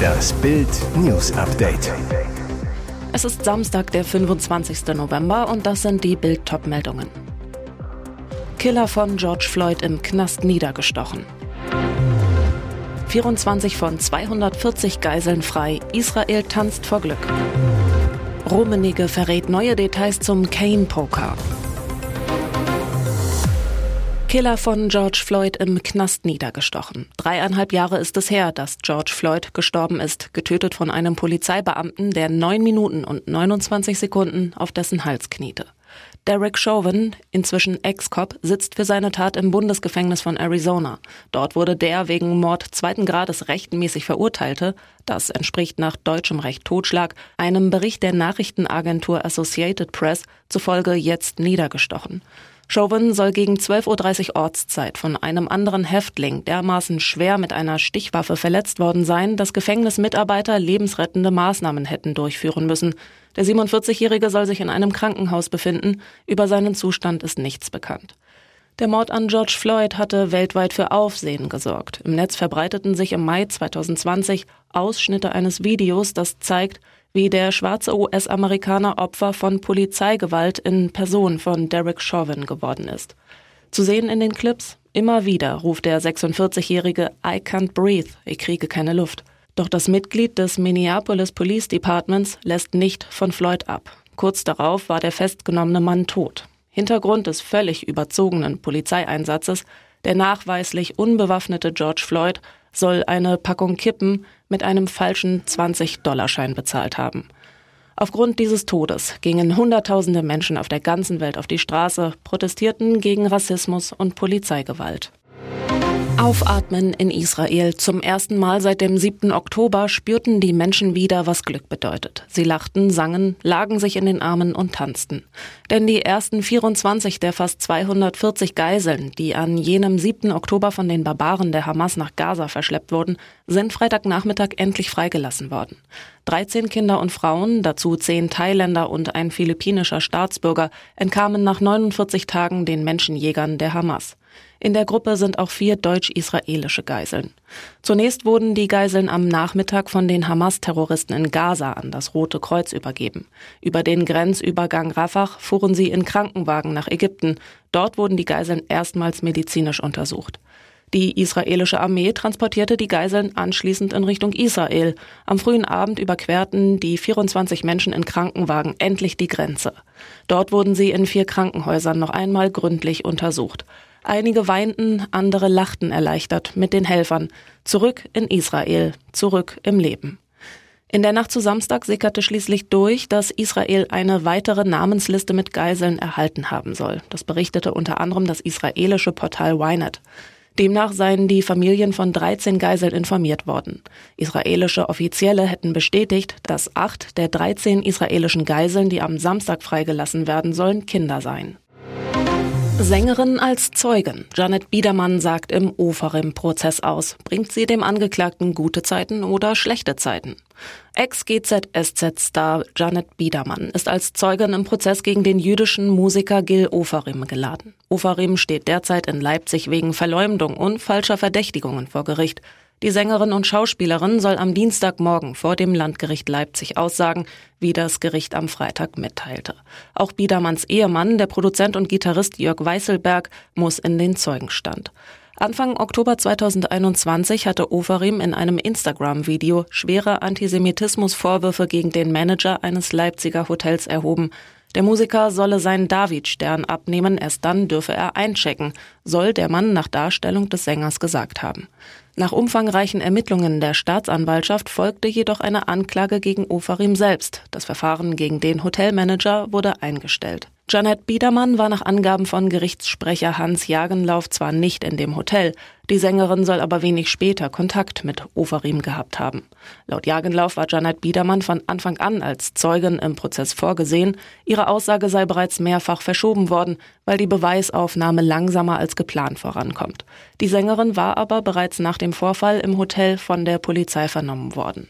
Das Bild News Update. Es ist Samstag, der 25. November und das sind die Bild meldungen Killer von George Floyd im Knast niedergestochen. 24 von 240 Geiseln frei. Israel tanzt vor Glück. Rummenigge verrät neue Details zum Kane-Poker. Killer von George Floyd im Knast niedergestochen. Dreieinhalb Jahre ist es her, dass George Floyd gestorben ist, getötet von einem Polizeibeamten, der neun Minuten und 29 Sekunden auf dessen Hals kniete. Derek Chauvin, inzwischen Ex-Cop, sitzt für seine Tat im Bundesgefängnis von Arizona. Dort wurde der wegen Mord zweiten Grades rechtmäßig verurteilte, das entspricht nach deutschem Recht Totschlag, einem Bericht der Nachrichtenagentur Associated Press zufolge jetzt niedergestochen. Chauvin soll gegen 12.30 Uhr Ortszeit von einem anderen Häftling dermaßen schwer mit einer Stichwaffe verletzt worden sein, dass Gefängnismitarbeiter lebensrettende Maßnahmen hätten durchführen müssen. Der 47-Jährige soll sich in einem Krankenhaus befinden. Über seinen Zustand ist nichts bekannt. Der Mord an George Floyd hatte weltweit für Aufsehen gesorgt. Im Netz verbreiteten sich im Mai 2020 Ausschnitte eines Videos, das zeigt, wie der schwarze US-Amerikaner Opfer von Polizeigewalt in Person von Derek Chauvin geworden ist. Zu sehen in den Clips, immer wieder ruft der 46-jährige I can't breathe, ich kriege keine Luft. Doch das Mitglied des Minneapolis Police Departments lässt nicht von Floyd ab. Kurz darauf war der festgenommene Mann tot. Hintergrund des völlig überzogenen Polizeieinsatzes, der nachweislich unbewaffnete George Floyd soll eine Packung Kippen mit einem falschen 20-Dollarschein bezahlt haben. Aufgrund dieses Todes gingen Hunderttausende Menschen auf der ganzen Welt auf die Straße, protestierten gegen Rassismus und Polizeigewalt. Aufatmen in Israel. Zum ersten Mal seit dem 7. Oktober spürten die Menschen wieder, was Glück bedeutet. Sie lachten, sangen, lagen sich in den Armen und tanzten. Denn die ersten 24 der fast 240 Geiseln, die an jenem 7. Oktober von den Barbaren der Hamas nach Gaza verschleppt wurden, sind Freitagnachmittag endlich freigelassen worden. 13 Kinder und Frauen, dazu 10 Thailänder und ein philippinischer Staatsbürger, entkamen nach 49 Tagen den Menschenjägern der Hamas. In der Gruppe sind auch vier deutsch-israelische Geiseln. Zunächst wurden die Geiseln am Nachmittag von den Hamas-Terroristen in Gaza an das Rote Kreuz übergeben. Über den Grenzübergang Rafah fuhren sie in Krankenwagen nach Ägypten. Dort wurden die Geiseln erstmals medizinisch untersucht. Die israelische Armee transportierte die Geiseln anschließend in Richtung Israel. Am frühen Abend überquerten die 24 Menschen in Krankenwagen endlich die Grenze. Dort wurden sie in vier Krankenhäusern noch einmal gründlich untersucht. Einige weinten, andere lachten erleichtert mit den Helfern. Zurück in Israel, zurück im Leben. In der Nacht zu Samstag sickerte schließlich durch, dass Israel eine weitere Namensliste mit Geiseln erhalten haben soll. Das berichtete unter anderem das israelische Portal Ynet. Demnach seien die Familien von 13 Geiseln informiert worden. Israelische Offizielle hätten bestätigt, dass acht der 13 israelischen Geiseln, die am Samstag freigelassen werden sollen, Kinder seien. Sängerin als Zeugin. Janet Biedermann sagt im Oferim-Prozess aus. Bringt sie dem Angeklagten gute Zeiten oder schlechte Zeiten? Ex-GZSZ-Star Janet Biedermann ist als Zeugin im Prozess gegen den jüdischen Musiker Gil Oferim geladen. Oferim steht derzeit in Leipzig wegen Verleumdung und falscher Verdächtigungen vor Gericht. Die Sängerin und Schauspielerin soll am Dienstagmorgen vor dem Landgericht Leipzig aussagen, wie das Gericht am Freitag mitteilte. Auch Biedermanns Ehemann, der Produzent und Gitarrist Jörg Weißelberg, muss in den Zeugenstand. Anfang Oktober 2021 hatte Oferim in einem Instagram-Video schwere Antisemitismusvorwürfe gegen den Manager eines Leipziger Hotels erhoben. Der Musiker solle seinen David-Stern abnehmen, erst dann dürfe er einchecken, soll der Mann nach Darstellung des Sängers gesagt haben. Nach umfangreichen Ermittlungen der Staatsanwaltschaft folgte jedoch eine Anklage gegen Ofarim selbst. Das Verfahren gegen den Hotelmanager wurde eingestellt. Janet Biedermann war nach Angaben von Gerichtssprecher Hans Jagenlauf zwar nicht in dem Hotel, die Sängerin soll aber wenig später Kontakt mit Oferim gehabt haben. Laut Jagenlauf war Janet Biedermann von Anfang an als Zeugin im Prozess vorgesehen. Ihre Aussage sei bereits mehrfach verschoben worden, weil die Beweisaufnahme langsamer als geplant vorankommt. Die Sängerin war aber bereits nach dem Vorfall im Hotel von der Polizei vernommen worden.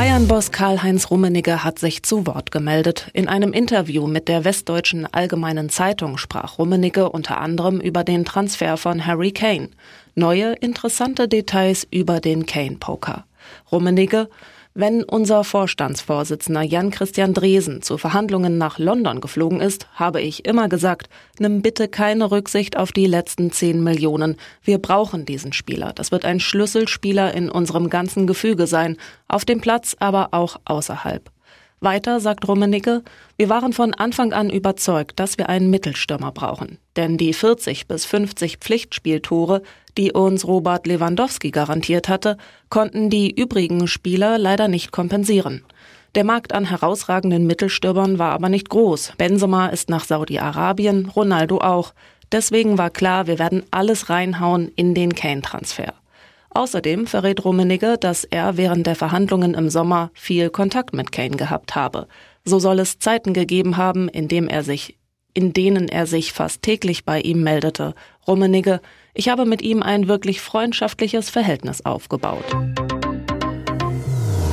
Bayern-Boss Karl-Heinz Rummenigge hat sich zu Wort gemeldet. In einem Interview mit der Westdeutschen Allgemeinen Zeitung sprach Rummenigge unter anderem über den Transfer von Harry Kane. Neue, interessante Details über den Kane-Poker. Rummenigge, wenn unser Vorstandsvorsitzender Jan-Christian Dresen zu Verhandlungen nach London geflogen ist, habe ich immer gesagt, nimm bitte keine Rücksicht auf die letzten 10 Millionen. Wir brauchen diesen Spieler. Das wird ein Schlüsselspieler in unserem ganzen Gefüge sein, auf dem Platz, aber auch außerhalb. Weiter sagt Rummenigge, wir waren von Anfang an überzeugt, dass wir einen Mittelstürmer brauchen. Denn die 40 bis 50 Pflichtspieltore, die uns Robert Lewandowski garantiert hatte, konnten die übrigen Spieler leider nicht kompensieren. Der Markt an herausragenden Mittelstürmern war aber nicht groß. Benzema ist nach Saudi-Arabien, Ronaldo auch. Deswegen war klar, wir werden alles reinhauen in den Kane-Transfer. Außerdem verrät Rummenigge, dass er während der Verhandlungen im Sommer viel Kontakt mit Kane gehabt habe. So soll es Zeiten gegeben haben, in, dem er sich, in denen er sich fast täglich bei ihm meldete. Rummenigge, ich habe mit ihm ein wirklich freundschaftliches Verhältnis aufgebaut.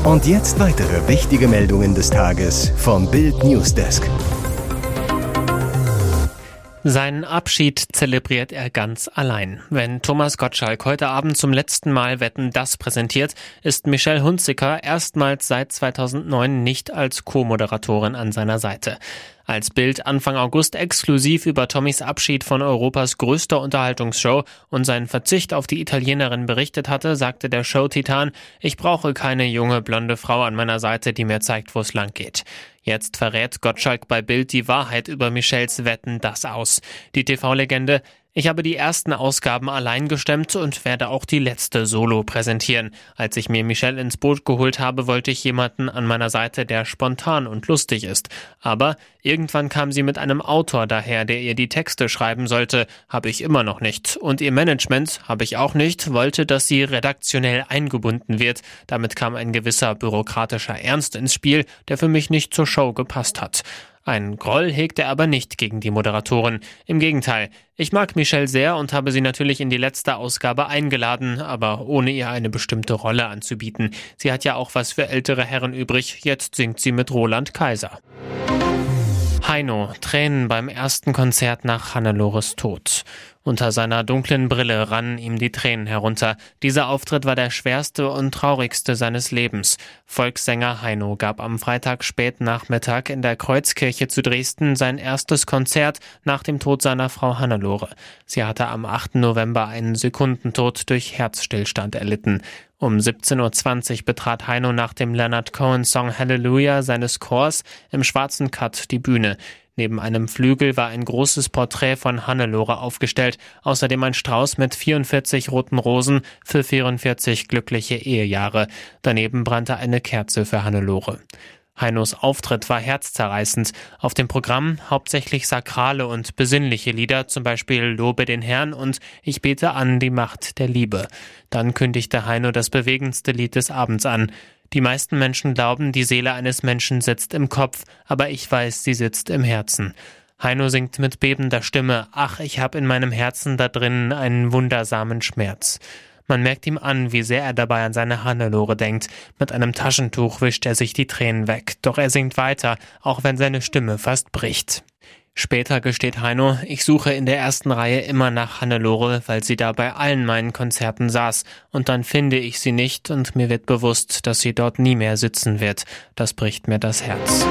Und jetzt weitere wichtige Meldungen des Tages vom Bild Newsdesk. Seinen Abschied zelebriert er ganz allein. Wenn Thomas Gottschalk heute Abend zum letzten Mal Wetten das präsentiert, ist Michelle Hunziker erstmals seit 2009 nicht als Co-Moderatorin an seiner Seite. Als Bild Anfang August exklusiv über Tommys Abschied von Europas größter Unterhaltungsshow und seinen Verzicht auf die Italienerin berichtet hatte, sagte der Show-Titan, ich brauche keine junge blonde Frau an meiner Seite, die mir zeigt, wo es lang geht. Jetzt verrät Gottschalk bei Bild die Wahrheit über Michels Wetten das aus. Die TV-Legende, ich habe die ersten Ausgaben allein gestemmt und werde auch die letzte solo präsentieren. Als ich mir Michelle ins Boot geholt habe, wollte ich jemanden an meiner Seite, der spontan und lustig ist. Aber irgendwann kam sie mit einem Autor daher, der ihr die Texte schreiben sollte, habe ich immer noch nicht. Und ihr Management, habe ich auch nicht, wollte, dass sie redaktionell eingebunden wird. Damit kam ein gewisser bürokratischer Ernst ins Spiel, der für mich nicht zur Show gepasst hat. Ein Groll hegt er aber nicht gegen die Moderatorin. Im Gegenteil, ich mag Michelle sehr und habe sie natürlich in die letzte Ausgabe eingeladen, aber ohne ihr eine bestimmte Rolle anzubieten. Sie hat ja auch was für ältere Herren übrig, jetzt singt sie mit Roland Kaiser. Heino, Tränen beim ersten Konzert nach Hannelores Tod. Unter seiner dunklen Brille rannen ihm die Tränen herunter. Dieser Auftritt war der schwerste und traurigste seines Lebens. Volkssänger Heino gab am Freitag spät Nachmittag in der Kreuzkirche zu Dresden sein erstes Konzert nach dem Tod seiner Frau Hannelore. Sie hatte am 8. November einen Sekundentod durch Herzstillstand erlitten. Um 17.20 Uhr betrat Heino nach dem Leonard Cohen Song Hallelujah seines Chors im schwarzen Cut die Bühne. Neben einem Flügel war ein großes Porträt von Hannelore aufgestellt, außerdem ein Strauß mit 44 roten Rosen für 44 glückliche Ehejahre. Daneben brannte eine Kerze für Hannelore. Heinos Auftritt war herzzerreißend. Auf dem Programm hauptsächlich sakrale und besinnliche Lieder, zum Beispiel Lobe den Herrn und Ich bete an die Macht der Liebe. Dann kündigte Heino das bewegendste Lied des Abends an. Die meisten Menschen glauben, die Seele eines Menschen sitzt im Kopf, aber ich weiß, sie sitzt im Herzen. Heino singt mit bebender Stimme, ach, ich hab in meinem Herzen da drinnen einen wundersamen Schmerz. Man merkt ihm an, wie sehr er dabei an seine Hannelore denkt. Mit einem Taschentuch wischt er sich die Tränen weg, doch er singt weiter, auch wenn seine Stimme fast bricht. Später gesteht Heino, ich suche in der ersten Reihe immer nach Hannelore, weil sie da bei allen meinen Konzerten saß, und dann finde ich sie nicht und mir wird bewusst, dass sie dort nie mehr sitzen wird. Das bricht mir das Herz.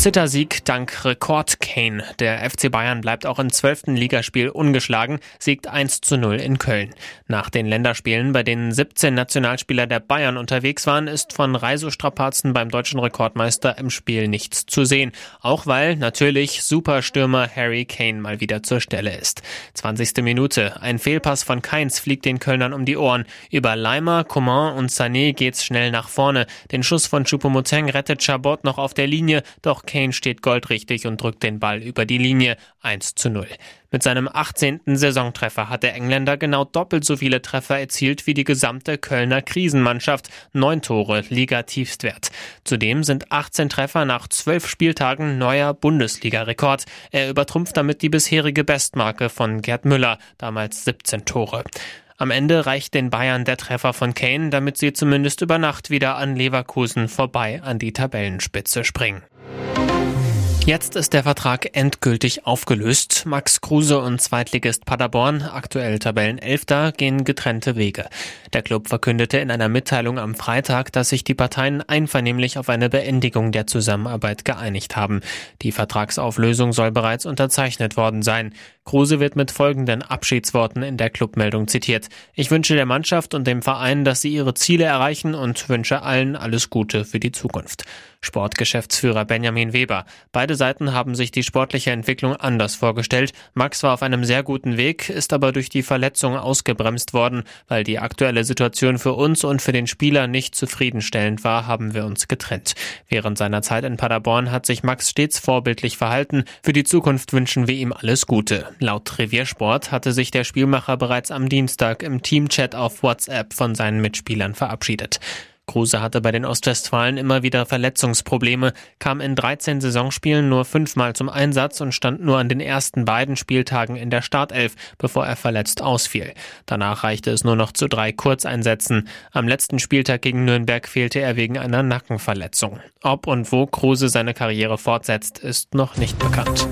Zittersieg dank Rekord Kane. Der FC Bayern bleibt auch im zwölften Ligaspiel ungeschlagen, siegt 1 zu 0 in Köln. Nach den Länderspielen, bei denen 17 Nationalspieler der Bayern unterwegs waren, ist von Reisestrapazen beim deutschen Rekordmeister im Spiel nichts zu sehen. Auch weil natürlich Superstürmer Harry Kane mal wieder zur Stelle ist. 20. Minute. Ein Fehlpass von Keins fliegt den Kölnern um die Ohren. Über Leimer, Coman und Sané geht's schnell nach vorne. Den Schuss von Choupo-Moting rettet Chabot noch auf der Linie, doch Kane steht goldrichtig und drückt den Ball über die Linie 1 zu 0. Mit seinem 18. Saisontreffer hat der Engländer genau doppelt so viele Treffer erzielt wie die gesamte Kölner Krisenmannschaft. Neun Tore, Liga-Tiefstwert. Zudem sind 18 Treffer nach zwölf Spieltagen neuer Bundesliga-Rekord. Er übertrumpft damit die bisherige Bestmarke von Gerd Müller, damals 17 Tore. Am Ende reicht den Bayern der Treffer von Kane, damit sie zumindest über Nacht wieder an Leverkusen vorbei an die Tabellenspitze springen. Jetzt ist der Vertrag endgültig aufgelöst. Max Kruse und Zweitligist Paderborn, aktuell Tabellenelfter, gehen getrennte Wege. Der Club verkündete in einer Mitteilung am Freitag, dass sich die Parteien einvernehmlich auf eine Beendigung der Zusammenarbeit geeinigt haben. Die Vertragsauflösung soll bereits unterzeichnet worden sein. Kruse wird mit folgenden Abschiedsworten in der Clubmeldung zitiert. Ich wünsche der Mannschaft und dem Verein, dass sie ihre Ziele erreichen und wünsche allen alles Gute für die Zukunft. Sportgeschäftsführer Benjamin Weber. Beide Seiten haben sich die sportliche Entwicklung anders vorgestellt. Max war auf einem sehr guten Weg, ist aber durch die Verletzung ausgebremst worden. Weil die aktuelle Situation für uns und für den Spieler nicht zufriedenstellend war, haben wir uns getrennt. Während seiner Zeit in Paderborn hat sich Max stets vorbildlich verhalten. Für die Zukunft wünschen wir ihm alles Gute. Laut Reviersport hatte sich der Spielmacher bereits am Dienstag im Teamchat auf WhatsApp von seinen Mitspielern verabschiedet. Kruse hatte bei den Ostwestfalen immer wieder Verletzungsprobleme, kam in 13 Saisonspielen nur fünfmal zum Einsatz und stand nur an den ersten beiden Spieltagen in der Startelf, bevor er verletzt ausfiel. Danach reichte es nur noch zu drei Kurzeinsätzen. Am letzten Spieltag gegen Nürnberg fehlte er wegen einer Nackenverletzung. Ob und wo Kruse seine Karriere fortsetzt, ist noch nicht bekannt.